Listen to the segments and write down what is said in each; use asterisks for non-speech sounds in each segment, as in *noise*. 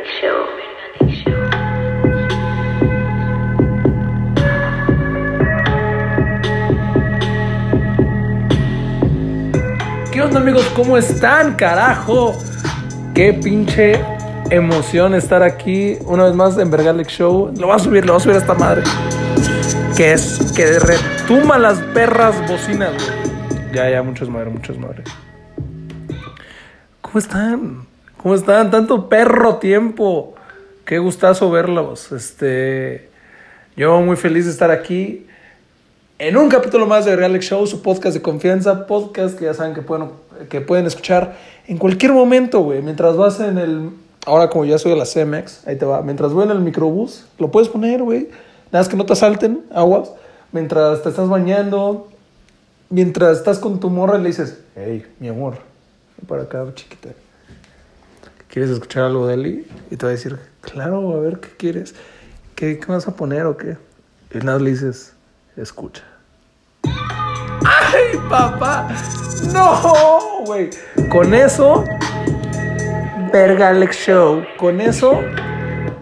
Verganic Show. ¿Qué onda amigos? ¿Cómo están? Carajo. Qué pinche emoción estar aquí una vez más en Vergalic Show. Lo voy a subir, lo voy a subir a esta madre. Que es que retuma las perras bocinas, güey. Ya, ya, muchos madre, muchos madre. ¿Cómo están? ¿Cómo están? Tanto perro tiempo. Qué gustazo verlos. Este. Yo muy feliz de estar aquí en un capítulo más de Real Show, su podcast de confianza, podcast que ya saben que pueden, que pueden escuchar en cualquier momento, güey. Mientras vas en el. Ahora, como ya soy de la CMX, ahí te va. Mientras voy en el microbús, lo puedes poner, güey. Nada más que no te asalten aguas. Mientras te estás bañando, mientras estás con tu morra y le dices, hey, mi amor, para acá, chiquita. ¿Quieres escuchar algo de Eli? Y te va a decir, claro, a ver, ¿qué quieres? ¿Qué, qué vas a poner o qué? Y nada le dices, escucha. ¡Ay, papá! ¡No, güey! Con eso, verga Alex Show. Con eso,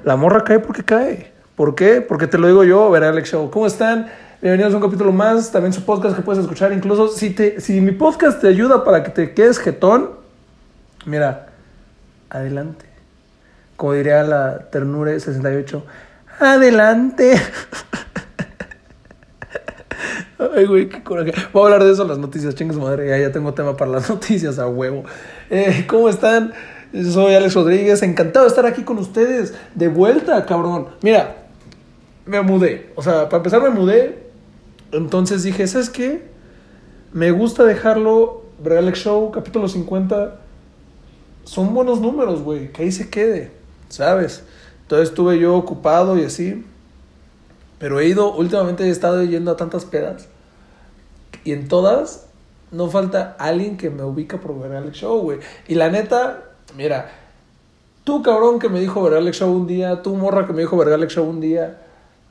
la morra cae porque cae. ¿Por qué? Porque te lo digo yo, verga Alex Show. ¿Cómo están? Bienvenidos a un capítulo más. También su podcast que puedes escuchar. Incluso si, te, si mi podcast te ayuda para que te quedes jetón, mira, adelante. Como diría la ternura 68, adelante. *laughs* Ay, güey, qué coraje. Voy a hablar de eso en las noticias, chingue su madre. Ya, ya tengo tema para las *laughs* noticias, a huevo. Eh, ¿Cómo están? Soy Alex Rodríguez. Encantado de estar aquí con ustedes. De vuelta, cabrón. Mira, me mudé. O sea, para empezar, me mudé. Entonces dije, ¿sabes qué? Me gusta dejarlo. Alex Show, capítulo 50. Son buenos números, güey. Que ahí se quede, ¿sabes? Entonces estuve yo ocupado y así. Pero he ido, últimamente he estado yendo a tantas pedas. Y en todas no falta alguien que me ubica por ver Alex Show, güey. Y la neta, mira, tú cabrón que me dijo ver Alex Show un día, tú morra que me dijo ver Alex Show un día,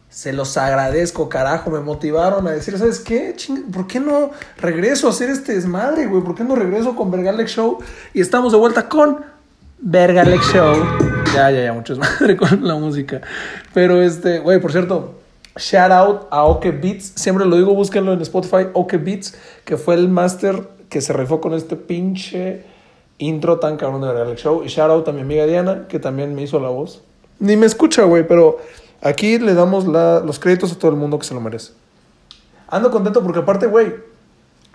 se los agradezco, carajo. Me motivaron a decir, ¿sabes qué? Ching ¿Por qué no regreso a hacer este desmadre, güey? ¿Por qué no regreso con Vergalex Show? Y estamos de vuelta con Vergalex Show. Ya, ya, ya, mucho desmadre *laughs* con la música. Pero este, güey, por cierto, Shout out a Oke Beats. Siempre lo digo, búsquenlo en Spotify. Oke Beats, que fue el máster que se rifó con este pinche intro tan cabrón de Real Show. Y shout out a mi amiga Diana, que también me hizo la voz. Ni me escucha, güey, pero aquí le damos los créditos a todo el mundo que se lo merece. Ando contento porque, aparte, güey,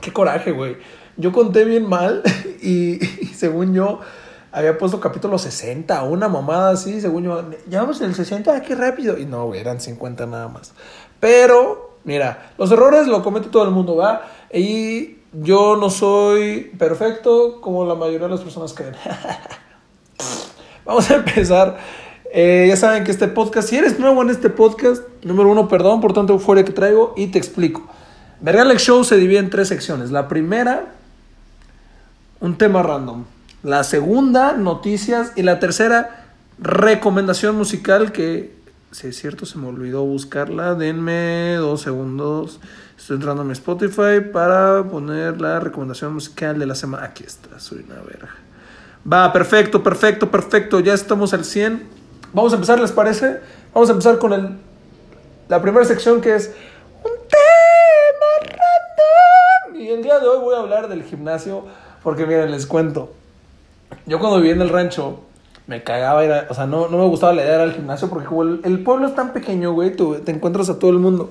qué coraje, güey. Yo conté bien mal *laughs* y, según yo había puesto capítulo 60, una mamada así, según yo, ya vamos en el 60, qué rápido. Y no, güey, eran 50 nada más. Pero, mira, los errores lo comete todo el mundo, ¿va? Y yo no soy perfecto como la mayoría de las personas creen. *laughs* vamos a empezar. Eh, ya saben que este podcast, si eres nuevo en este podcast, número uno, perdón por tanto fuera que traigo y te explico. Vergalex Show se divide en tres secciones. La primera, un tema random. La segunda, noticias. Y la tercera, recomendación musical que, si es cierto, se me olvidó buscarla. Denme dos segundos. Estoy entrando a mi Spotify para poner la recomendación musical de la semana. Aquí está, soy una verga. Va, perfecto, perfecto, perfecto. Ya estamos al 100. Vamos a empezar, ¿les parece? Vamos a empezar con el, la primera sección que es un tema random. Y el día de hoy voy a hablar del gimnasio porque miren, les cuento. Yo cuando vivía en el rancho, me cagaba ir a, O sea, no, no me gustaba la idea de ir al gimnasio porque como el, el, pueblo es tan pequeño, güey, tú te encuentras a todo el mundo.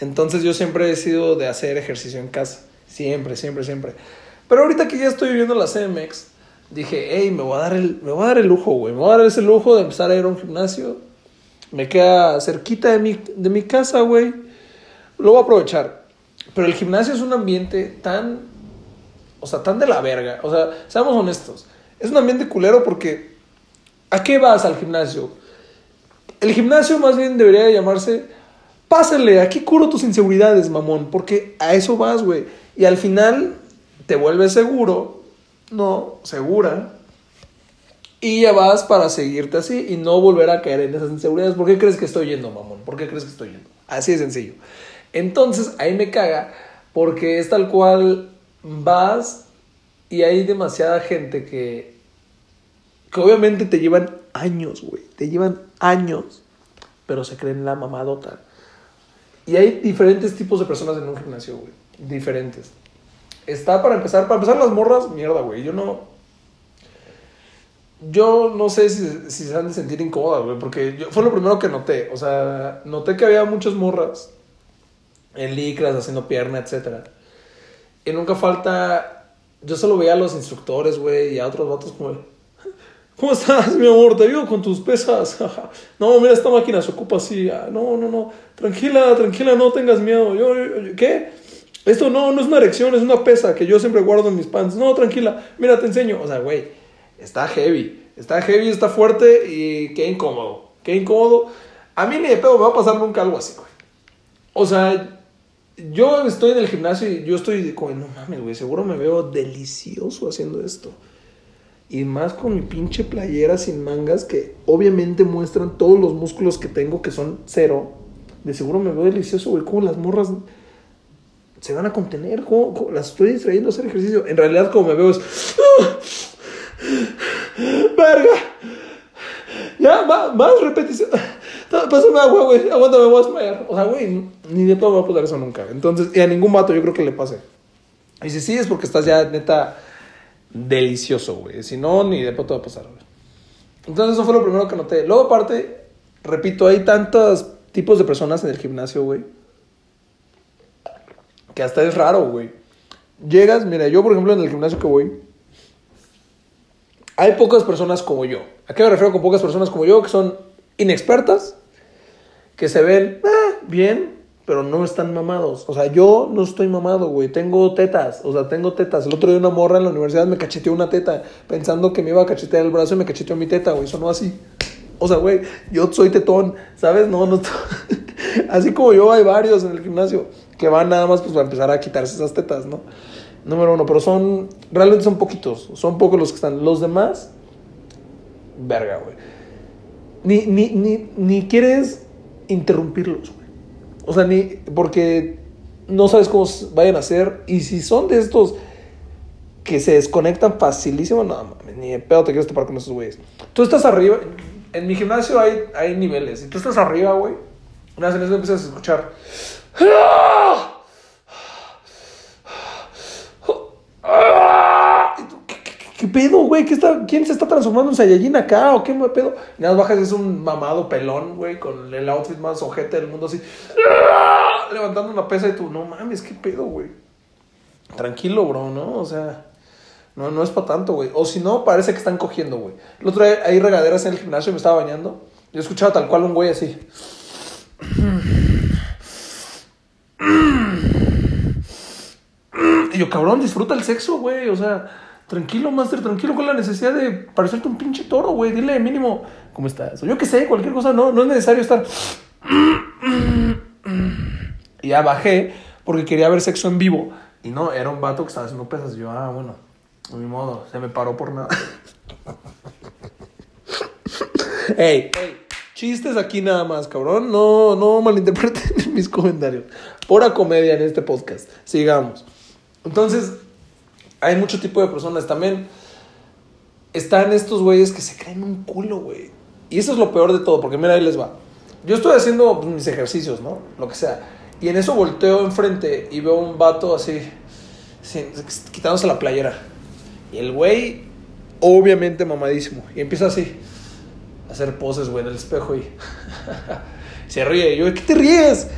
Entonces yo siempre he sido de hacer ejercicio en casa. Siempre, siempre, siempre. Pero ahorita que ya estoy viviendo la CMX, dije, hey, me voy a dar el, me voy a dar el lujo, güey. Me voy a dar ese lujo de empezar a ir a un gimnasio. Me queda cerquita de mi, de mi casa, güey. Lo voy a aprovechar. Pero el gimnasio es un ambiente tan... O sea, tan de la verga. O sea, seamos honestos. Es un ambiente culero porque ¿a qué vas al gimnasio? El gimnasio más bien debería llamarse Pásale, aquí curo tus inseguridades, mamón, porque a eso vas, güey. Y al final te vuelves seguro, no, segura. Y ya vas para seguirte así y no volver a caer en esas inseguridades. ¿Por qué crees que estoy yendo, mamón? ¿Por qué crees que estoy yendo? Así de sencillo. Entonces, ahí me caga porque es tal cual vas y hay demasiada gente que, que obviamente te llevan años, güey. Te llevan años, pero se creen la mamadota. Y hay diferentes tipos de personas en un gimnasio, güey. Diferentes. Está para empezar, para empezar las morras, mierda, güey. Yo no. Yo no sé si, si se han de sentir incómodas, güey, porque yo- fue lo primero que noté. O sea, noté que había muchas morras en licras, haciendo pierna, etcétera. Y nunca falta. Yo solo veía a los instructores, güey, y a otros vatos como. *laughs* ¿Cómo estás, mi amor? Te ayudo con tus pesas. *laughs* no, mira, esta máquina se ocupa así. Ah, No, no, no. Tranquila, tranquila, no tengas miedo. Yo, yo- yo- ¿Qué? Esto no, no es una erección, es una pesa que yo siempre guardo en mis pants. No, tranquila, mira, te enseño. O sea, güey, está heavy. Está heavy, está fuerte y qué incómodo. Qué incómodo. A mí ni de pedo me va a pasar nunca algo así, güey. O sea, yo estoy en el gimnasio y yo estoy como, no mames, güey, seguro me veo delicioso haciendo esto. Y más con mi pinche playera sin mangas que obviamente muestran todos los músculos que tengo que son cero. De seguro me veo delicioso, güey. Como las morras se van a contener. ¿Cómo, las estoy distrayendo a hacer ejercicio? En realidad, como me veo es. *gasps* ¡Verga! Ya, más, más repetición. Pásame agua, güey. Aguántame, voy a desmayar. O sea, güey, ni de todo me va a pasar eso nunca. Entonces, y a ningún vato yo creo que le pase. Y si sí, es porque estás ya neta delicioso, güey. Si no, ni de te va a pasar, güey. Entonces, eso fue lo primero que noté. Luego, aparte, repito, hay tantos tipos de personas en el gimnasio, güey. Que hasta es raro, güey. Llegas, mira, yo, por ejemplo, en el gimnasio que voy, hay pocas personas como yo. ¿A qué me refiero con pocas personas como yo? Que son inexpertas, que se ven ah, bien, pero no están mamados. O sea, yo no estoy mamado, güey. Tengo tetas, o sea, tengo tetas. El otro día una morra en la universidad me cacheteó una teta, pensando que me iba a cachetear el brazo y me cacheteó mi teta, güey. Sonó así. O sea, güey, yo soy tetón, ¿sabes? No, no. *laughs* Así como yo, hay varios en el gimnasio que van nada más pues para empezar a quitarse esas tetas, ¿no? Número uno, pero son, realmente son poquitos, son pocos los que están. Los demás, verga, güey. Ni, ni, ni, ni quieres interrumpirlos, güey. O sea, ni, porque no sabes cómo vayan a ser. Y si son de estos que se desconectan facilísimo, no, mames, ni de pedo te quieres topar con esos güeyes. Tú estás arriba, en mi gimnasio hay, hay niveles. Y tú estás arriba, güey. Una vez en eso empiezas a escuchar. Y tú, ¿Qué, qué- qué- pedo, güey? ¿Qué está, ¿Quién se está transformando en Saiyajin acá? ¿O qué pedo? Y nada bajas, es un mamado pelón, güey, con el outfit más ojete del mundo, así. Levantando una pesa y tú, no mames, ¿qué pedo, güey? Tranquilo, bro, ¿no? O sea, no, no es para tanto, güey. O si no, parece que están cogiendo, güey. El otro día hay regaderas en el gimnasio, me estaba bañando. Yo escuchaba tal cual un güey así. Y yo, cabrón, disfruta el sexo, güey. O sea, tranquilo, master, tranquilo. ¿Cuál es la necesidad de parecerte un pinche toro, güey? Dile mínimo, ¿cómo estás? O yo qué sé, cualquier cosa. No, no es necesario estar. Y ya bajé porque quería ver sexo en vivo. Y no, era un vato que estaba haciendo pesas. Y yo, ah, bueno, de mi modo, se me paró por nada. Ey, *laughs* ey, chistes aquí nada más, cabrón. No, no malinterpreten *laughs* mis comentarios. Pura comedia en este podcast. Sigamos. Entonces, hay mucho tipo de personas. También están estos güeyes que se creen un culo, güey. Y eso es lo peor de todo, porque mira, ahí les va. Yo estoy haciendo mis ejercicios, ¿no? Lo que sea. Y en eso volteo enfrente y veo un vato así, quitándose la playera. Y el güey, obviamente mamadísimo. Y empieza así, a hacer poses, güey, en el espejo y *laughs* se ríe. Y yo, ¿qué te ríes?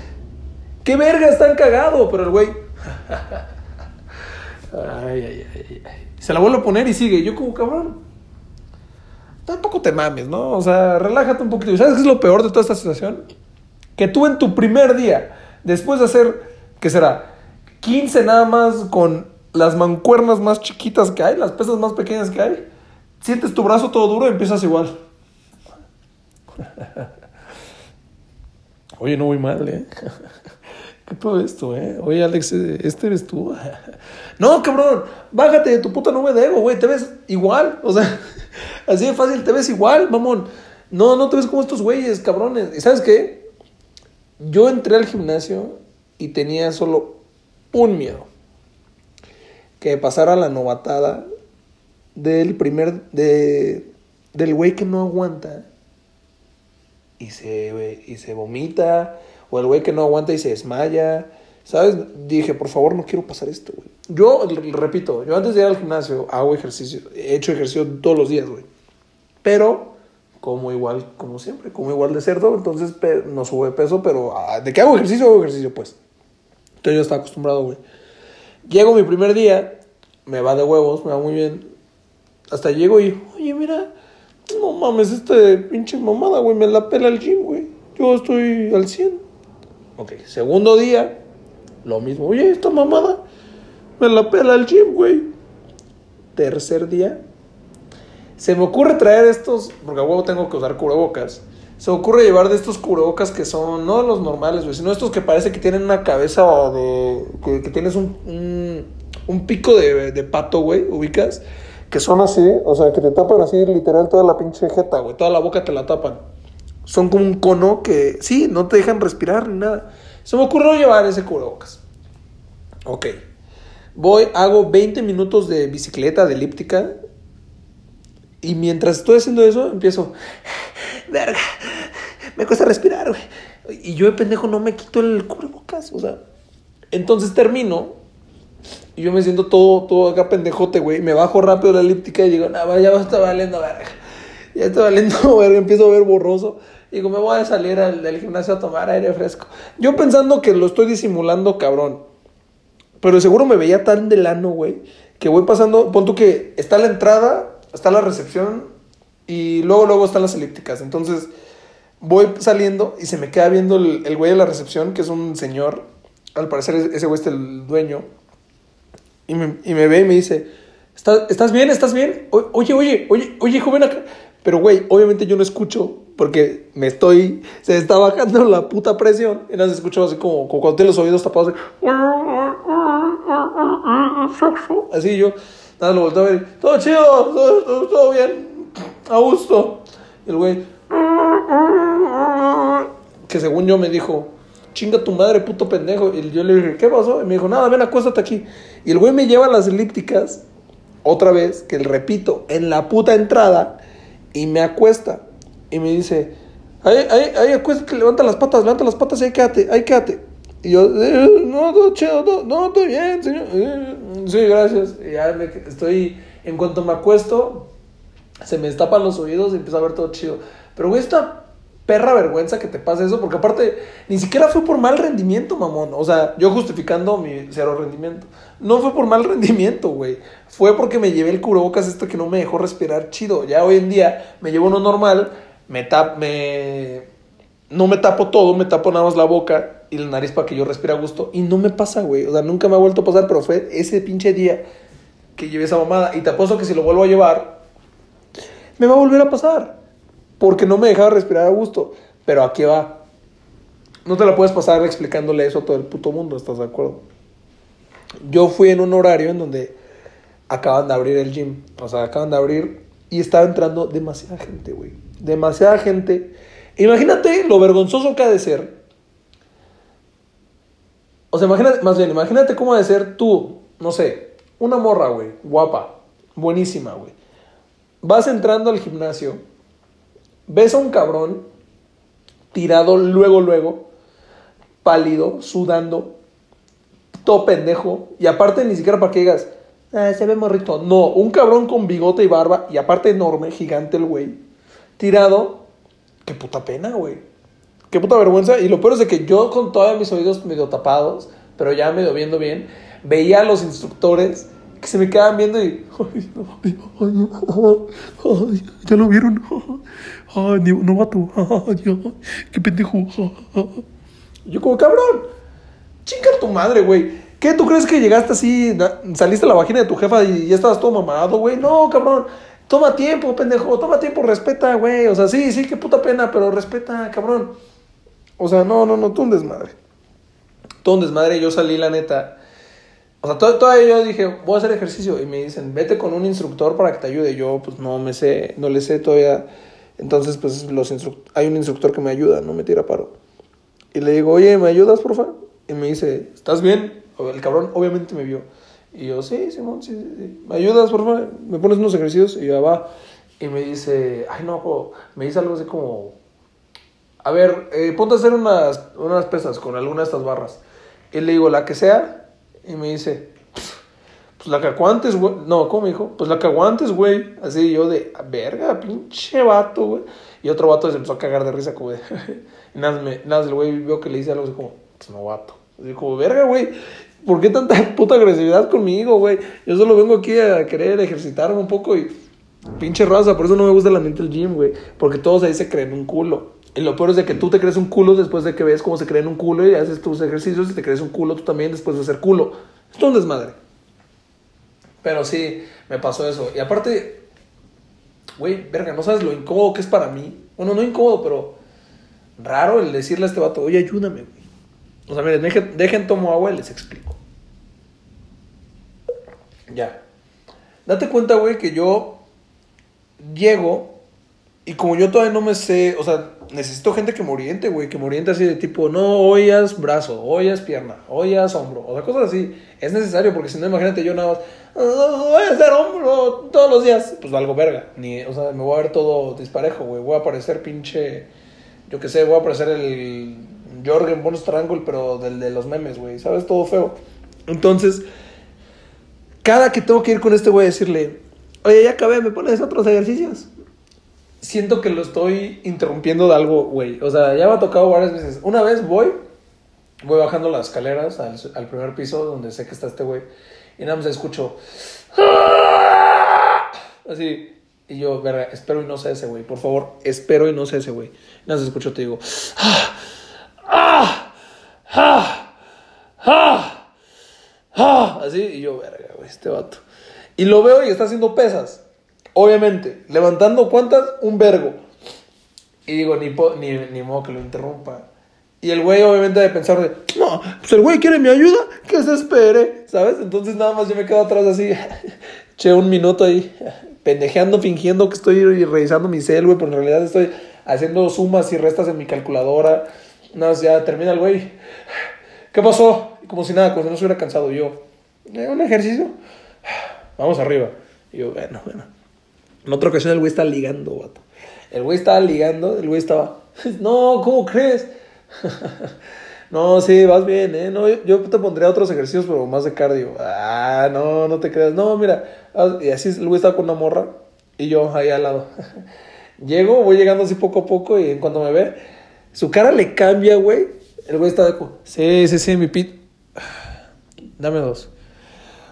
¿Qué verga? Están cagado. Pero el güey, ay, ay, ay, ay. Se la vuelve a poner y sigue. Yo como, cabrón, tampoco te mames, ¿no? O sea, relájate un poquito. ¿Y sabes qué es lo peor de toda esta situación? Que tú en tu primer día, después de hacer, ¿qué será? 15 nada más con las mancuernas más chiquitas que hay, las pesas más pequeñas que hay, sientes tu brazo todo duro y empiezas igual. *laughs* Oye, no voy mal, ¿eh? *laughs* ¿Qué todo esto, eh? Oye, Alex, ¿este eres tú? *laughs* no, cabrón, bájate de tu puta nube de ego, güey, te ves igual, o sea, *laughs* así de fácil, te ves igual, mamón. No, no te ves como estos güeyes, cabrones. ¿Y sabes qué? Yo entré al gimnasio y tenía solo un miedo. Que pasara la novatada del primer, de, del güey que no aguanta y se, y se vomita, o el güey que no aguanta y se desmaya. ¿Sabes? Dije, por favor, no quiero pasar esto, güey. Yo, repito, yo antes de ir al gimnasio hago ejercicio, he hecho ejercicio todos los días, güey. Pero, como igual, como siempre, como igual de cerdo, entonces no subo de peso, pero ah, de que hago ejercicio, hago ejercicio, pues. Entonces yo estaba acostumbrado, güey. Llego mi primer día, me va de huevos, me va muy bien. Hasta llego y, oye, mira, no mames, este pinche mamada, güey, me la pela el gym, güey. Yo estoy al 100. Ok, segundo día, lo mismo. Oye, esta mamada, me la pela el gym, güey. Tercer día, se me ocurre traer estos, porque a huevo tengo que usar cubrebocas. Se me ocurre llevar de estos cubrebocas que son, no los normales, güey, sino estos que parece que tienen una cabeza de. que, tienes un, un, un pico de, de pato, güey, ubicas. Que son así, o sea, que te tapan así literal toda la pinche jeta, güey, toda la boca te la tapan. Son como un cono que, sí, no te dejan respirar ni nada. Se me ocurrió llevar ese cubrebocas. Ok. Voy, hago 20 minutos de bicicleta, de elíptica. Y mientras estoy haciendo eso, empiezo. *sighs* Verga, me cuesta respirar, güey. Y yo de pendejo no me quito el cubrebocas, o sea. Entonces termino. Y yo me siento todo, todo acá pendejote, güey. Me bajo rápido la elíptica y digo, nada, ya está valiendo, verga. Ya está valiendo, *laughs* verga. Empiezo a ver borroso. Digo, me voy a salir al, del gimnasio a tomar aire fresco. Yo pensando que lo estoy disimulando, cabrón. Pero seguro me veía tan de lano, güey, que voy pasando, pon tú que está la entrada, está la recepción y luego, luego están las elípticas. Entonces voy saliendo y se me queda viendo el, el güey de la recepción, que es un señor, al parecer ese güey es el dueño, y me, y me ve y me dice, ¿estás, ¿estás bien? ¿Estás bien? Oye, oye, oye, oye, joven acá. Pero, güey, obviamente yo no escucho porque me estoy, se está bajando la puta presión. Y nada, se escucha así como, como cuando tienes los oídos tapados. Así, así yo, nada, lo volteo a ver. Todo chido, todo, todo- todo bien, a gusto. Y el güey, que según yo me dijo, chinga tu madre, puto pendejo. Y yo le dije, ¿qué pasó? Y me dijo, nada, ven, acuéstate aquí. Y el güey me lleva a las elípticas, otra vez, que repito, en la puta entrada, y me acuesta. Y me dice, ahí, ahí, ahí, acuéstate, levanta las patas, levanta las patas, ahí quédate, ahí quédate. Y yo, "Eh, no, todo chido, no, no, estoy bien, señor. Eh, Sí, gracias. Y ya me, estoy, en cuanto me acuesto, se me destapan los oídos y empiezo a ver todo chido. Pero, güey, esta perra vergüenza que te pase eso, porque aparte, ni siquiera fue por mal rendimiento, mamón. O sea, yo justificando mi cero rendimiento. No fue por mal rendimiento, güey. Fue porque me llevé el cubrebocas este que no me dejó respirar chido. Ya hoy en día me llevo uno normal, me tap, me... No me tapo todo, me tapo nada más la boca y la nariz para que yo respire a gusto. Y no me pasa, güey. O sea, nunca me ha vuelto a pasar, pero fue ese pinche día que llevé esa mamada. Y te apuesto que si lo vuelvo a llevar, me va a volver a pasar. Porque no me dejaba respirar a gusto. Pero aquí va. No te la puedes pasar explicándole eso a todo el puto mundo, ¿estás de acuerdo? Yo fui en un horario en donde acaban de abrir el gym. O sea, acaban de abrir y estaba entrando demasiada gente, güey. Demasiada gente. Imagínate lo vergonzoso que ha de ser. O sea, imagínate, más bien, imagínate cómo ha de ser tú, no sé, una morra, güey, guapa, buenísima, güey. Vas entrando al gimnasio, ves a un cabrón tirado luego, luego, pálido, sudando, todo pendejo, y aparte ni siquiera para que digas, "Ah, se ve morrito. No, un cabrón con bigote y barba, y aparte enorme, gigante el güey, tirado, qué puta pena, güey. Qué puta vergüenza. Y lo peor es de que yo con todos mis oídos medio tapados, pero ya medio viendo bien, veía a los instructores que se me quedaban viendo y... Ay, no, ay, ay, ay, ya lo vieron. Ay, no mato. Ay, ay, qué pendejo. Yo como, cabrón, chinga tu madre, güey. ¿Qué? ¿Tú crees que llegaste así, saliste a la vagina de tu jefa y ya estabas todo mamado, güey? No, cabrón. Toma tiempo, pendejo. Toma tiempo, respeta, güey. O sea, sí, sí, qué puta pena, pero respeta, cabrón. O sea, no, no, no, tú un desmadre. Todo un desmadre. Yo salí, la neta. O sea, todo- todavía yo dije, voy a hacer ejercicio. Y me dicen, vete con un instructor para que te ayude. Yo, pues no me sé, no le sé todavía. Entonces, pues los hay un instructor que me ayuda, no me tira paro. Y le digo, oye, ¿me ayudas, porfa? Y me dice, ¿estás bien? El cabrón obviamente me vio. Y yo, sí, Simón, sí, sí, sí. ¿Me ayudas, porfa? ¿Me pones unos ejercicios? Y yo, "Ah, va. y me dice, ay no, jo", me dice algo así como, a ver, eh, ponte a hacer unas, unas pesas con alguna de estas barras. Y le digo, la que sea, y me dice, pues la que aguantes, güey. No, ¿cómo me dijo? Pues la que aguantes, güey. Así yo de, verga, pinche vato, güey. Y otro vato se empezó a cagar de risa, como *laughs* y nada, me, nada, el güey vio que le dice algo así como, pues no, vato. Así como, verga, güey. ¿Por qué tanta *laughs* puta agresividad conmigo, güey? Yo solo vengo aquí a querer ejercitarme un poco y pinche raza, por eso no me gusta la mente del gym, güey. Porque todos ahí se creen un culo. Lo peor es de que tú te crees un culo después de que ves cómo se creen un culo y haces tus ejercicios y te crees un culo tú también después de ser culo. Esto es un desmadre. Pero sí, me pasó eso. Y aparte, güey, verga, no sabes lo incómodo que es para mí. Bueno, no incómodo, pero raro el decirle a este vato, oye, ayúdame, güey. O sea, miren, dejen, dejen tomo agua y les explico. Ya. Date cuenta, güey, que yo llego y como yo todavía no me sé, o sea, necesito gente que me oriente, güey, que me oriente así de tipo, no, hoy haz brazo, hoy haz pierna, hoy haz hombro, o sea, cosas así. Es necesario porque si no, imagínate yo nada más, "Ah, voy a hacer hombro todos los días, pues valgo verga. Ni, o sea, me voy a ver todo disparejo, güey, voy a parecer pinche, yo qué sé, voy a parecer el Jorgen Bonus Triangle, pero del de los memes, güey, ¿sabes? Todo feo. Entonces, cada que tengo que ir con este güey a decirle, oye, ya acabé, ¿me pones otros ejercicios? Siento que lo estoy interrumpiendo de algo, güey. O sea, ya me ha tocado varias veces. Una vez voy, voy bajando las escaleras al, al primer piso donde sé que está este güey. Y nada más escucho. Así. Y yo, verga, espero y no sea ese güey. Por favor, espero y no sea ese güey. Nada más escucho, te digo. ¡Ah! ¡Ah! ¡Ah! ¡Ah! Así, y yo, verga, güey, este vato. Y lo veo y está haciendo pesas. Obviamente, levantando cuántas, un vergo. Y digo, ni, po- ni, ni modo que lo interrumpa. Y el güey obviamente de pensar de, no, pues el güey quiere mi ayuda, que se espere, ¿sabes? Entonces nada más yo me quedo atrás así, *laughs* che, un minuto ahí, *laughs* pendejeando, fingiendo que estoy revisando mi cel, güey, pero en realidad estoy haciendo sumas y restas en mi calculadora. Nada más ya termina el güey. *sighs* ¿Qué pasó? Como si nada, como si no se hubiera cansado yo. "Eh, ¿Un ejercicio? *sighs* Vamos arriba. Y yo, bueno, bueno. En otra ocasión el güey está ligando, vato. El güey estaba ligando, el güey estaba, *laughs* no, ¿cómo crees? *laughs* no, sí, vas bien, ¿eh? No, yo, te pondría otros ejercicios, pero más de cardio. Ah, no, no te creas. No, mira. Y así el güey estaba con una morra y yo ahí al lado. *laughs* Llego, voy llegando así poco a poco y en cuanto me ve, su cara le cambia, güey. El güey está de... Sí, sí, sí, mi pit. *sighs* Dame dos.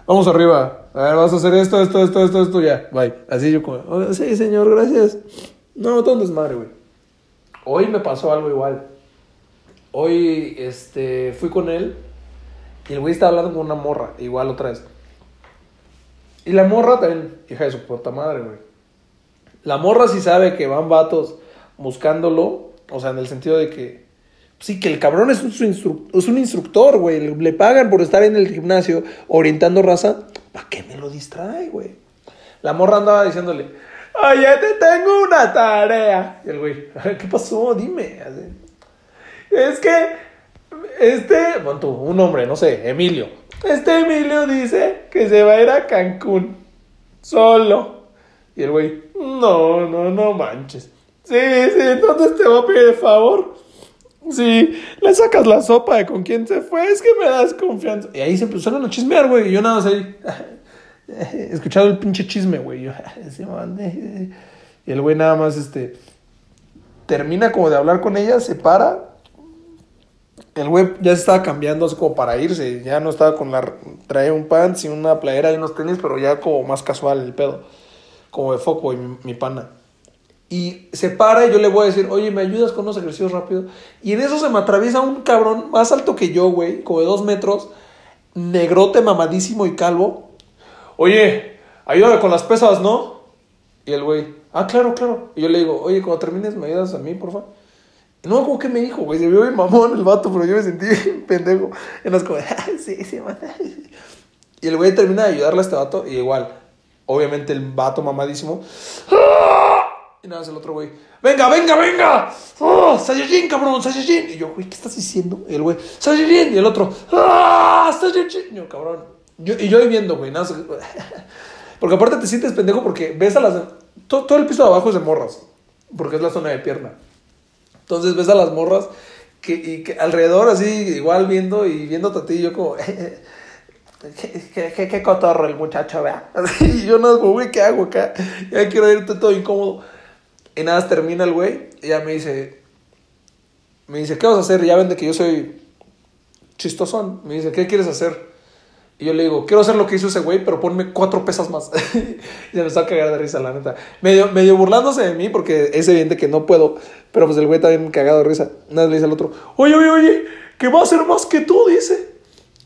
Vamos arriba. A ver, vas a hacer esto, esto, esto, esto, esto, ya. Bye. Así yo como, "Oh, sí, señor, gracias. No, todo un desmadre, güey. Hoy me pasó algo igual. Hoy, este, fui con él y el güey estaba hablando con una morra, igual otra vez. Y la morra también, hija de su puta madre, güey. La morra sí sabe que van vatos buscándolo, o sea, en el sentido de que, sí, que el cabrón es un, es un instructor, güey. Le, pagan por estar en el gimnasio orientando raza. ¿Para qué me lo distrae, güey? La morra andaba diciéndole, oye, te tengo una tarea. Y el güey, ¿qué pasó? Dime. Es que, este, bueno, tú, un hombre, no sé, Emilio. Este Emilio dice que se va a ir a Cancún solo. Y el güey, no, no, no manches. Sí, sí, entonces te voy a pedir el favor. Sí, le sacas la sopa de con quién se fue, es que me das confianza. Y ahí se empezaron a chismear, güey. Y yo nada más ahí, *laughs* escuchado el pinche chisme, güey. Yo, *laughs* man, eh. Y el güey nada más, este, termina como de hablar con ella, se para. El güey ya se estaba cambiando así como para irse. Ya no estaba con la. Traía un pants y una playera y unos tenis, pero ya como más casual el pedo. Como de foco, y mi pana. Y se para y yo le voy a decir, oye, ¿me ayudas con unos ejercicios rápidos? Y en eso se me atraviesa un cabrón más alto que yo, güey, como de dos metros, negrote, mamadísimo y calvo. Oye, ayúdame con las pesas, ¿no? Y el güey, ah, claro, claro. Y yo le digo, oye, cuando termines, ¿me ayudas a mí, porfa? Y no acuerdo qué me dijo, güey. Se vio bien mamón el vato, pero yo me sentí *laughs* pendejo. No es como, *laughs* "Ah, sí, sí, man". Y el güey termina de ayudarle a este vato, y igual, obviamente el vato mamadísimo. ¡Ah! Y nada, es el otro güey. ¡Venga, venga, venga! ¡Oh, Saiyajin, cabrón! ¡Saiyajin! Y yo, güey, ¿qué estás diciendo? Y el güey, ¡Saiyajin! Y el otro, ¡Ah! ¡Saiyajin! Yo, cabrón. Y yo ahí viendo, güey, nada. *laughs* Porque aparte te sientes pendejo porque ves a las. to- todo el piso de abajo es de morras, porque es la zona de pierna. Entonces ves a las morras que, y que alrededor así, igual viendo y viéndote a ti, yo como, *laughs* qué, qué, qué- cotorro el muchacho, vea. *laughs* Y yo no, güey, ¿qué hago acá? Ya quiero irte todo incómodo. Y nada, termina el güey, y ya me dice, me dice, ¿qué vas a hacer? Ya ven de que yo soy chistosón. Me dice, ¿qué quieres hacer? Y yo le digo, quiero hacer lo que hizo ese güey, pero ponme cuatro pesas más. *laughs* y se me empezó a cagar de risa, la neta. Medio, medio burlándose de mí, porque es evidente que no puedo. Pero pues el güey también cagado de risa. Nada, le dice al otro, oye, oye, oye, que va a hacer más que tú, dice.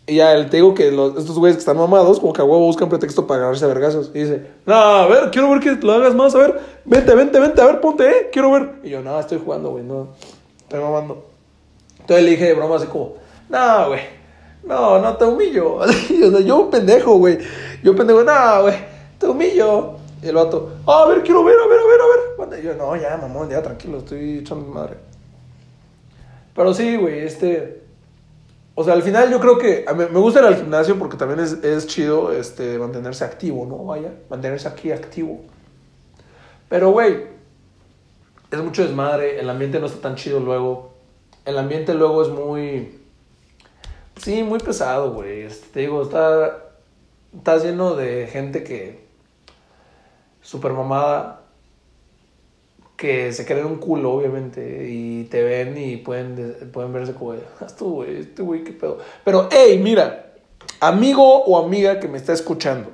Y ya el te digo que estos güeyes que están mamados, como que a huevo buscan pretexto para agarrarse a vergazos. Y dice, no, a ver, quiero ver que lo hagas más, a ver, vente, vente, vente, a ver, ponte, eh, quiero ver. Y yo, no, estoy jugando, güey, no, estoy mamando. Entonces le dije de broma así como, no, güey, no, no te humillo. *laughs* o sea, yo un pendejo, güey. Yo pendejo, no, güey, te humillo. Y el vato, "Ah, a ver, quiero ver, a ver, a ver, a ver. Y yo, no, ya, mamón, ya, tranquilo, estoy echando mi madre. Pero sí, güey, este... O sea, al final yo creo que a mí me gusta ir al gimnasio porque también es, es chido este, mantenerse activo, ¿no? Vaya, mantenerse aquí activo. Pero, güey, es mucho desmadre, el ambiente no está tan chido luego. El ambiente luego es muy... Sí, muy pesado, güey. Este, te digo, está, está lleno de gente que... Super mamada. Que se creen un culo, obviamente. Y te ven y pueden, de- pueden verse como... de, "Ah, tú, güey, este güey, qué pedo. Pero, hey, mira. Amigo o amiga que me está escuchando.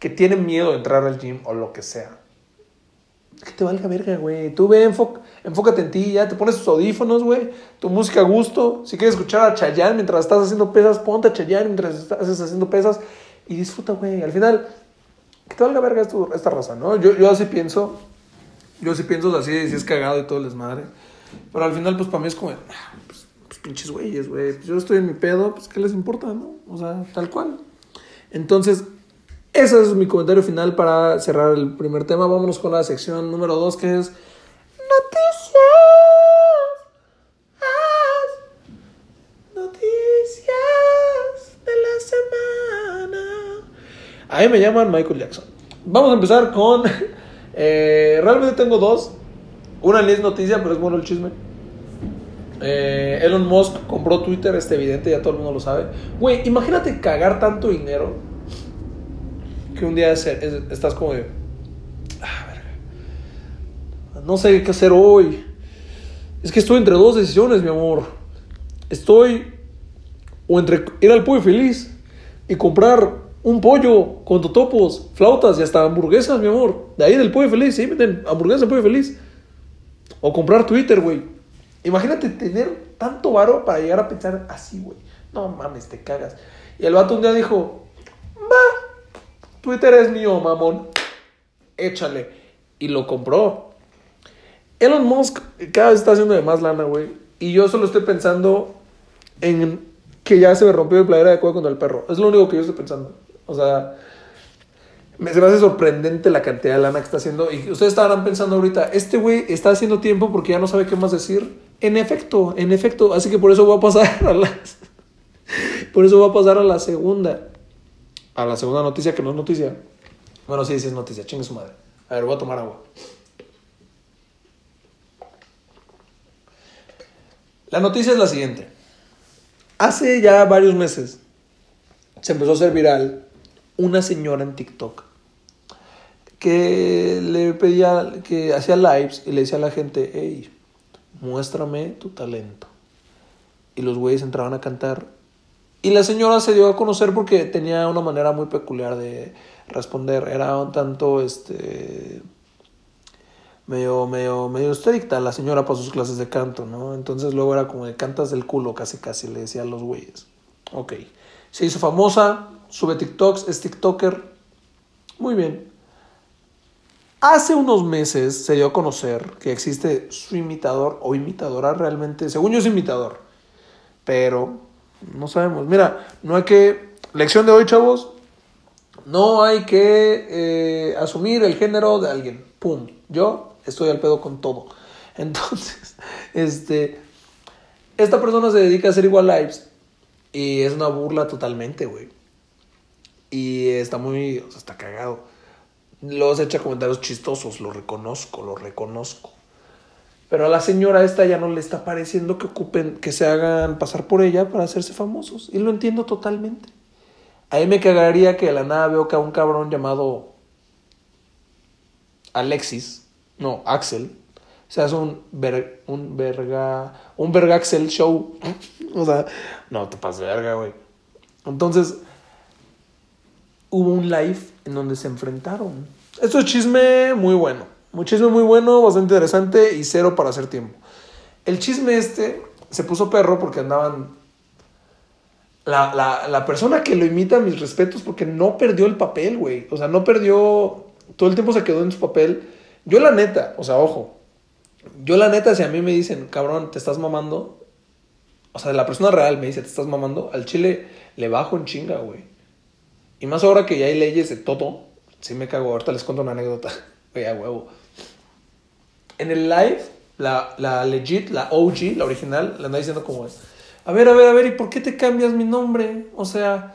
Que tiene miedo de entrar al gym o lo que sea. Que te valga verga, güey. Tú ve, enfócate en ti, ya te pones tus audífonos, güey. Tu música a gusto. Si quieres escuchar a Chayanne mientras estás haciendo pesas, ponte a Chayanne mientras estás haciendo pesas y disfruta, güey. Al final, que te valga verga esta raza, ¿no? Yo, yo así pienso. Yo así pienso así, si es cagado y todo el desmadre. Pero al final, pues para mí es como, ah, pues, pues, pinches güeyes, güey. Pues yo estoy en mi pedo, pues ¿qué les importa, no? O sea, tal cual. Entonces, ese es mi comentario final para cerrar el primer tema. Vámonos con la sección número dos, que es noticias. Noticias de la semana. Ahí me llaman Michael Jackson. Vamos a empezar con... eh, realmente tengo dos. Una ni es noticia, pero es bueno el chisme. Eh, Elon Musk compró Twitter, este evidente, ya todo el mundo lo sabe. Güey, imagínate cagar tanto dinero que un día es- estás como de. "Ah, verga. No sé qué hacer hoy. Es que estoy entre dos decisiones, mi amor. Estoy o entre ir al pollo feliz y comprar un pollo con totopos, flautas y hasta hamburguesas, mi amor. De ahí del pollo feliz, sí, meten hamburguesas pollo feliz. O comprar Twitter, güey. Imagínate tener tanto varo para llegar a pensar así, güey. No mames, te cagas. Y el vato un día dijo, va, Twitter es mío, mamón. Échale. Y lo compró. Elon Musk cada vez está haciendo de más lana, güey. Y yo solo estoy pensando en que ya se me rompió el playera de cuero contra el perro. Es lo único que yo estoy pensando. O sea, me, se me hace sorprendente la cantidad de lana que está haciendo. Y ustedes estarán pensando ahorita, este güey está haciendo tiempo porque ya no sabe qué más decir. En efecto, en efecto. Así que por eso va a pasar *laughs* a la... Por eso va a pasar a la segunda. A la segunda noticia que no es noticia. Bueno, sí, sí es noticia. Chingue su madre. A ver, voy a tomar agua. La noticia es la siguiente. Hace ya varios meses se empezó a hacer viral una señora en TikTok que le pedía, que hacía lives y le decía a la gente, hey, muéstrame tu talento. Y los güeyes entraban a cantar. Y la señora se dio a conocer porque tenía una manera muy peculiar de responder. Era un tanto, este, medio, medio, medio estricta la señora para sus clases de canto, ¿no? Entonces luego era como cantas del culo, casi casi, le decía a los güeyes. Ok. Se hizo famosa, sube TikToks, es TikToker. Muy bien. Hace unos meses se dio a conocer que existe su imitador o imitadora realmente. Según yo es imitador. Pero no sabemos. Mira, no hay que... Lección de hoy, chavos. No hay que eh, asumir el género de alguien. Pum. Yo estoy al pedo con todo. *laughs* Entonces, este... Esta persona se dedica a hacer igual lives. Y es una burla totalmente, güey. Y está muy... O sea, está cagado. Luego se echa comentarios chistosos, lo reconozco, lo reconozco. Pero a la señora esta ya no le está pareciendo que ocupen, que se hagan pasar por ella para hacerse famosos. Y lo entiendo totalmente. Ahí me cagaría que de la nada veo que a un cabrón llamado Alexis, no, Axel, se hace un, ver, un verga, un verga Axel show. *laughs* o sea, no te pases verga, güey. Entonces, hubo un live en donde se enfrentaron. Esto es chisme muy bueno. Un chisme muy bueno, bastante interesante y cero para hacer tiempo. El chisme este se puso perro porque andaban. La, la, la persona que lo imita, mis respetos, porque no perdió el papel, güey. O sea, no perdió. Todo el tiempo se quedó en su papel. Yo, la neta, o sea, ojo. Yo, la neta, si a mí me dicen, cabrón, te estás mamando. O sea, la persona real me dice, te estás mamando. Al chile le bajo en chinga, güey. Y más ahora que ya hay leyes de todo. Sí me cago. Ahorita les cuento una anécdota. *laughs* Güey, a huevo. En el live, la, la legit, la OG, la original, le anda diciendo como. A ver, a ver, a ver, ¿y por qué te cambias mi nombre? O sea,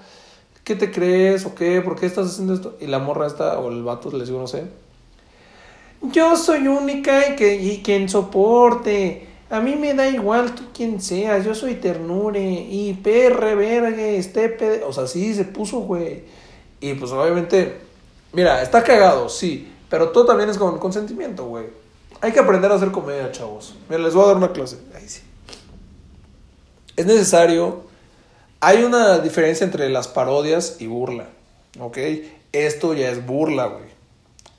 ¿qué te crees o qué? ¿Por qué estás haciendo esto? Y la morra está, o el vato, les digo, no sé. Yo soy única y, que, y quien soporte. A mí me da igual tú quien seas. Yo soy ternure. Y perre, vergue, estepe. O sea, sí se puso, güey. Y pues obviamente, mira, está cagado, sí. Pero todo también es con consentimiento, güey. Hay que aprender a hacer comedia, chavos. Mira, les voy a dar una clase. Ahí sí. Es necesario. Hay una diferencia entre las parodias y burla. ¿Ok? Esto ya es burla, güey.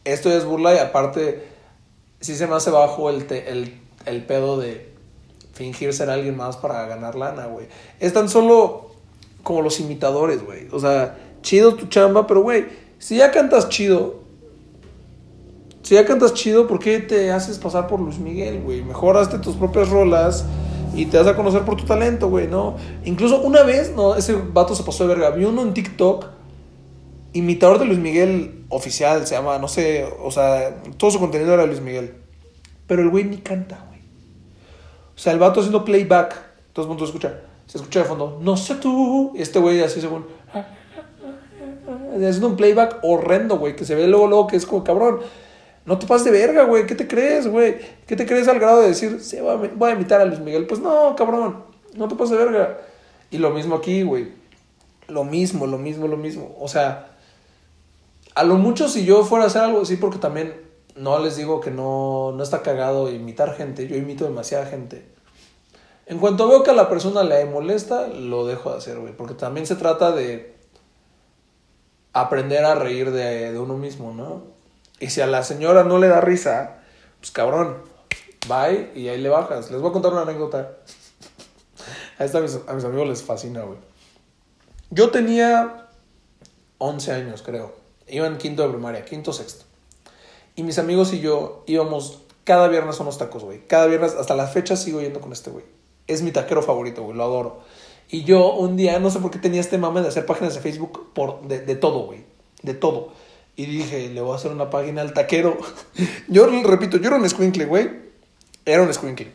Esto ya es burla y aparte, sí se me hace bajo el, te- el, el pedo de fingir ser alguien más para ganar lana, güey. Es tan solo como los imitadores, güey. O sea, chido tu chamba, pero, güey, si ya cantas chido, si ya cantas chido, ¿por qué te haces pasar por Luis Miguel, güey? Mejor hazte tus propias rolas y te vas a conocer por tu talento, güey, ¿no? Incluso una vez, no, ese vato se pasó de verga. Vi uno en TikTok, imitador de Luis Miguel oficial, se llama, no sé, o sea, todo su contenido era Luis Miguel. Pero el güey ni canta. O sea, el vato haciendo playback. Todo el mundo escucha. Se escucha de fondo, no sé tú. Y este güey así según. Haciendo un playback horrendo, güey. Que se ve luego, luego que es como cabrón. No te pases de verga, güey. ¿Qué te crees, güey? ¿Qué te crees al grado de decir, se va voy a imitar a Luis Miguel? Pues no, cabrón. No te pases de verga. Y lo mismo aquí, güey. Lo mismo, lo mismo, lo mismo. O sea, a lo mucho si yo fuera a hacer algo así, porque también no les digo que no, no está cagado imitar gente. Yo imito demasiada gente. En cuanto veo que a la persona le molesta, lo dejo de hacer, güey. Porque también se trata de aprender a reír de, de uno mismo, ¿no? Y si a la señora no le da risa, pues cabrón, bye y ahí le bajas. Les voy a contar una anécdota. A, esta, a, mis, a mis amigos les fascina, güey. Yo tenía 11 años, creo. Iba en quinto de primaria, quinto, sexto. Y mis amigos y yo íbamos cada viernes a unos tacos, güey. Cada viernes, hasta la fecha sigo yendo con este güey. Es mi taquero favorito, güey, lo adoro. Y yo un día, no sé por qué tenía este mame de hacer páginas de Facebook por, de, de todo, güey. De todo. Y dije, le voy a hacer una página al taquero. *laughs* yo repito, yo era un squinkle, güey. Era un squinkle.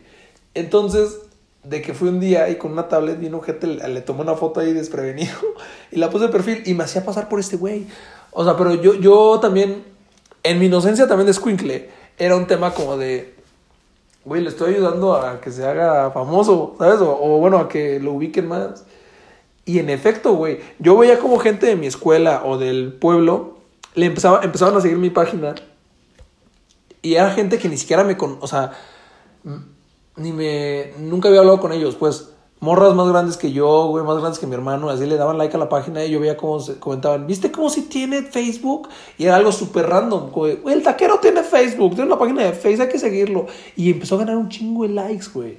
Entonces, de que fui un día y con una tablet vino gente, le, le tomé una foto ahí desprevenido *laughs* y la puse de perfil y me hacía pasar por este güey. O sea, pero yo, yo también, en mi inocencia también de squinkle, era un tema como de, güey, le estoy ayudando a que se haga famoso, ¿sabes? O, o bueno, a que lo ubiquen más. Y en efecto, güey, yo veía como gente de mi escuela o del pueblo le empezaba, empezaban a seguir mi página y era gente que ni siquiera me con, o sea, ni me, nunca había hablado con ellos, pues, morras más grandes que yo, güey, más grandes que mi hermano, así le daban like a la página y yo veía cómo se comentaban, ¿viste cómo si tiene Facebook? Y era algo súper random, güey, el taquero tiene Facebook, tiene una página de Facebook, hay que seguirlo. Y empezó a ganar un chingo de likes, güey.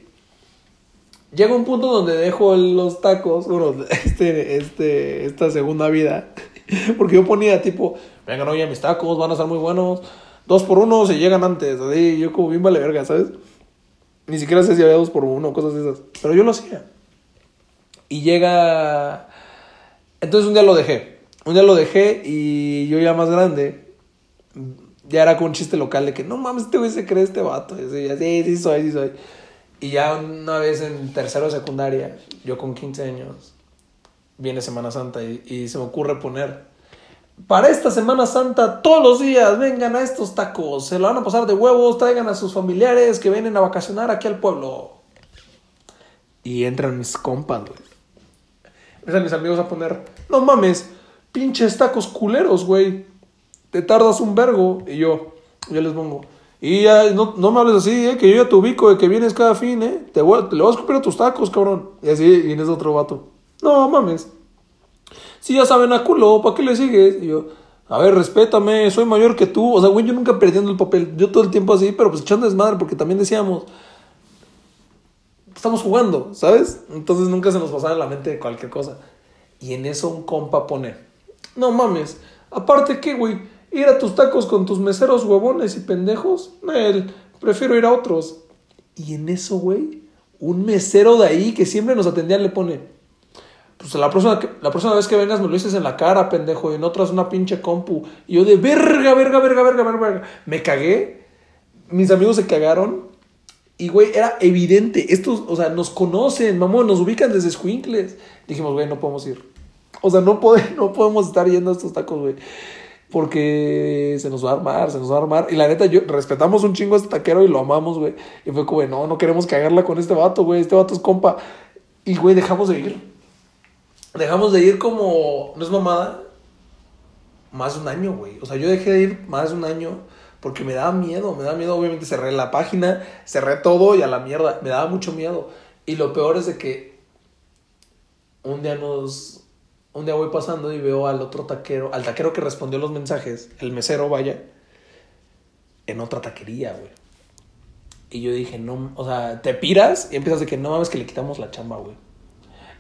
Llega un punto donde dejo los tacos, bueno, *laughs* este, este, esta segunda vida, *laughs* porque yo ponía tipo, vengan oye mis tacos, van a estar muy buenos, dos por uno se llegan antes, así, yo como bien vale verga, ¿sabes? Ni siquiera sé si había dos por uno, cosas de esas. Pero yo lo hacía. Y llega. Entonces un día lo dejé. Un día lo dejé y yo ya más grande. Ya era con un chiste local de que no mames, este güey se cree este vato. Y así, así, sí soy, sí soy. Y ya una vez en tercero secundaria, yo con 15 años, viene Semana Santa y, y se me ocurre poner para esta Semana Santa, todos los días, vengan a estos tacos. Se lo van a pasar de huevos, traigan a sus familiares que vienen a vacacionar aquí al pueblo. Y entran mis compas, güey. Empiezan mis amigos a poner, no mames, pinches tacos culeros, güey. Te tardas un vergo. Y yo, yo les pongo. Y ya, no, no me hables así, eh, que yo ya te ubico, de que vienes cada fin, eh. Te, voy, te le vas a escupir a tus tacos, cabrón. Y así viene otro vato. No mames. Si ya saben a culo, ¿para qué le sigues? Y yo, a ver, respétame, soy mayor que tú. O sea, güey, yo nunca perdiendo el papel. Yo todo el tiempo así, pero pues echando desmadre, porque también decíamos, estamos jugando, ¿sabes? Entonces nunca se nos pasaba en la mente cualquier cosa. Y en eso un compa pone, no mames, aparte que, güey, ir a tus tacos con tus meseros huevones y pendejos, él, prefiero ir a otros. Y en eso, güey, un mesero de ahí que siempre nos atendía le pone, pues la próxima, la vez que vengas me lo dices en la cara, pendejo, y en otras una pinche compu. Y yo de verga, verga, verga, verga, verga, verga. Me cagué. Mis amigos se cagaron. Y, güey, era evidente. Estos, o sea, nos conocen, mamón, nos ubican desde Squinkles. Dijimos, güey, no podemos ir. O sea, no, *laughs* no podemos estar yendo a estos tacos, güey. Porque se nos va a armar, se nos va a armar. Y la neta, yo respetamos un chingo a este taquero y lo amamos, güey. Y fue como, no, no queremos cagarla con este vato, güey. Este vato es compa. Y, güey, dejamos de ir. Dejamos de ir como, no es mamada, más de un año, güey. O sea, yo dejé de ir más de un año porque me daba miedo, me daba miedo. Obviamente cerré la página, cerré todo y a la mierda. Me daba mucho miedo. Y lo peor es de que un día nos. Un día voy pasando y veo al otro taquero, al taquero que respondió los mensajes, el mesero, vaya, en otra taquería, güey. Y yo dije, no, o sea, te piras y empiezas de que no mames que le quitamos la chamba, güey.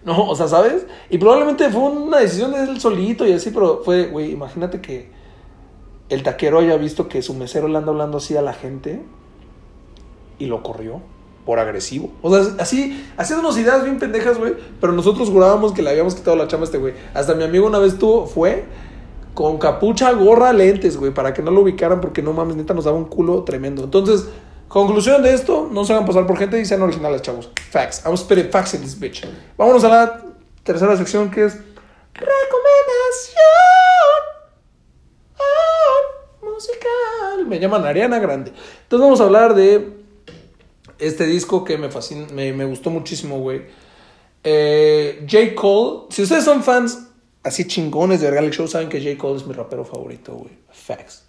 No, o sea, ¿sabes? Y probablemente fue una decisión de él solito y así, pero fue, güey, imagínate que el taquero haya visto que su mesero le anda hablando así a la gente y lo corrió por agresivo. O sea, así, haciéndonos ideas bien pendejas, güey, pero nosotros jurábamos que le habíamos quitado la chamba a este güey. Hasta mi amigo una vez tuvo, fue con capucha, gorra, lentes, güey, para que no lo ubicaran porque no mames, neta nos daba un culo tremendo. Entonces, Conclusión de esto, no se hagan pasar por gente y sean originales, chavos. Facts. I'm spitting facts in this bitch. Vámonos a la tercera sección que es recomendación Me llaman Ariana Grande. Entonces vamos a hablar de este disco que me fascina, me, gustó muchísimo, güey. Eh, J. Cole. Si ustedes son fans así chingones de Real Show, saben que J. Cole es mi rapero favorito, güey. Facts.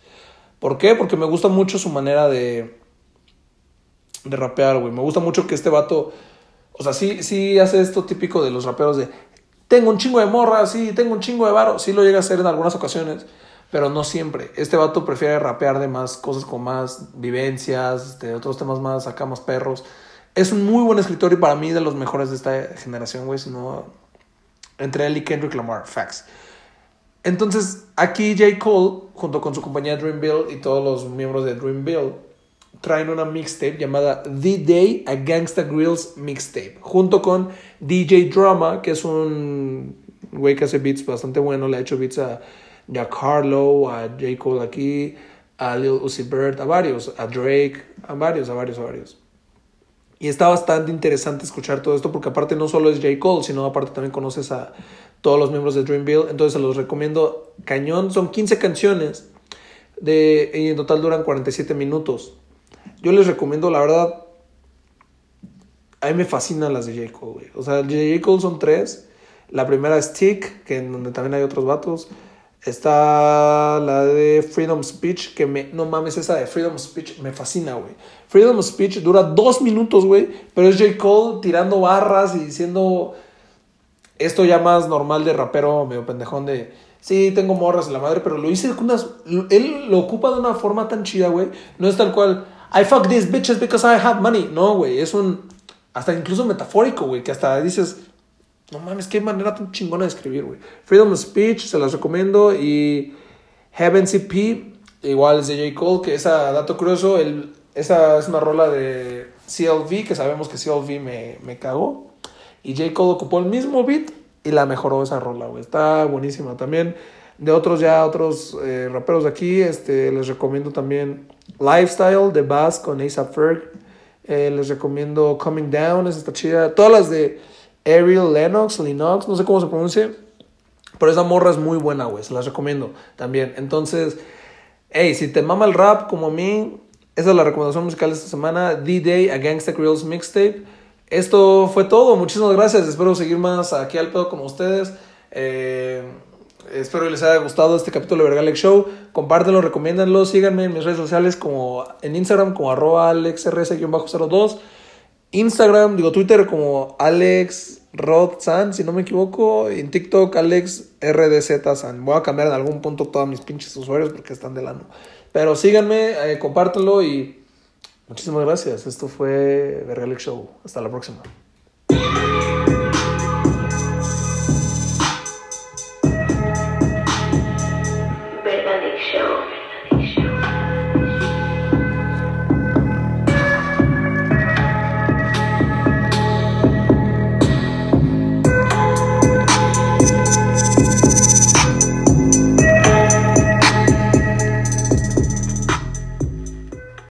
¿Por qué? Porque me gusta mucho su manera de de rapear, güey. Me gusta mucho que este vato, o sea, sí, sí hace esto típico de los raperos de, tengo un chingo de morra, sí, tengo un chingo de varo, sí lo llega a hacer en algunas ocasiones, pero no siempre. Este vato prefiere rapear de más cosas con más vivencias, de otros temas más, acá más perros. Es un muy buen escritor y para mí de los mejores de esta generación, güey, sino entre él y Kendrick Lamar, facts. Entonces, aquí J. Cole, junto con su compañía Dreamville y todos los miembros de Dreamville, traen una mixtape llamada The Day a Gangsta Grills Mixtape, junto con DJ Drama, que es un güey que hace beats bastante bueno, le ha hecho beats a Jack Harlow, a J. Cole aquí, a Lil Uzi Vert, a varios, a Drake, a varios, a varios, a varios. Y está bastante interesante escuchar todo esto porque aparte no solo es J. Cole, sino aparte también conoces a todos los miembros de Dreamville, entonces se los recomiendo cañón, son 15 canciones de, y en total duran 47 minutos. Yo les recomiendo, la verdad, a mí me fascinan las de J. Cole. O sea, J. Cole son tres. La primera es Tick, que en donde también hay otros vatos. Está la de Freedom Speech, que me, no mames, esa de Freedom Speech me fascina, güey. Freedom Speech dura dos minutos, güey, pero es J. Cole tirando barras y diciendo esto ya más normal de rapero, medio pendejón de, sí, tengo morras en la madre, pero lo hice con unas, él lo ocupa de una forma tan chida, güey. No es tal cual, I fuck these bitches because I have money. No, güey, es un. Hasta incluso metafórico, güey, que hasta dices. No mames, qué manera tan chingona de escribir, güey. Freedom of Speech, se las recomiendo. Y Heaven CP, igual es de J. Cole, que esa, dato curioso, el, esa es una rola de CLV, que sabemos que CLV me, me cagó. Y J. Cole ocupó el mismo beat y la mejoró esa rola, güey. Está buenísima. También de otros ya, otros eh, raperos de aquí, este, les recomiendo también Lifestyle de Bass con ASAP Ferg. Eh, les recomiendo Coming Down, esa está chida. Todas las de Ariel Lennox, Lennox, no sé cómo se pronuncia. Pero esa morra es muy buena, güey. Se las recomiendo también. Entonces, hey, si te mama el rap como a mí, esa es la recomendación musical de esta semana. D-Day, A Gangsta Creoles Mixtape. Esto fue todo. Muchísimas gracias. Espero seguir más aquí al pedo como ustedes. Eh, espero que les haya gustado este capítulo de Vergalex Show. Compártenlo, recomiéndanlo. Síganme en mis redes sociales como en Instagram como arroba alexrs-02. Instagram, digo Twitter como Alex Rodsan, si no me equivoco. En TikTok Alex RDZ Voy a cambiar en algún punto todos mis pinches usuarios porque están de lano. Pero síganme, eh, compártanlo y muchísimas gracias. Esto fue Vergalex Show. Hasta la próxima.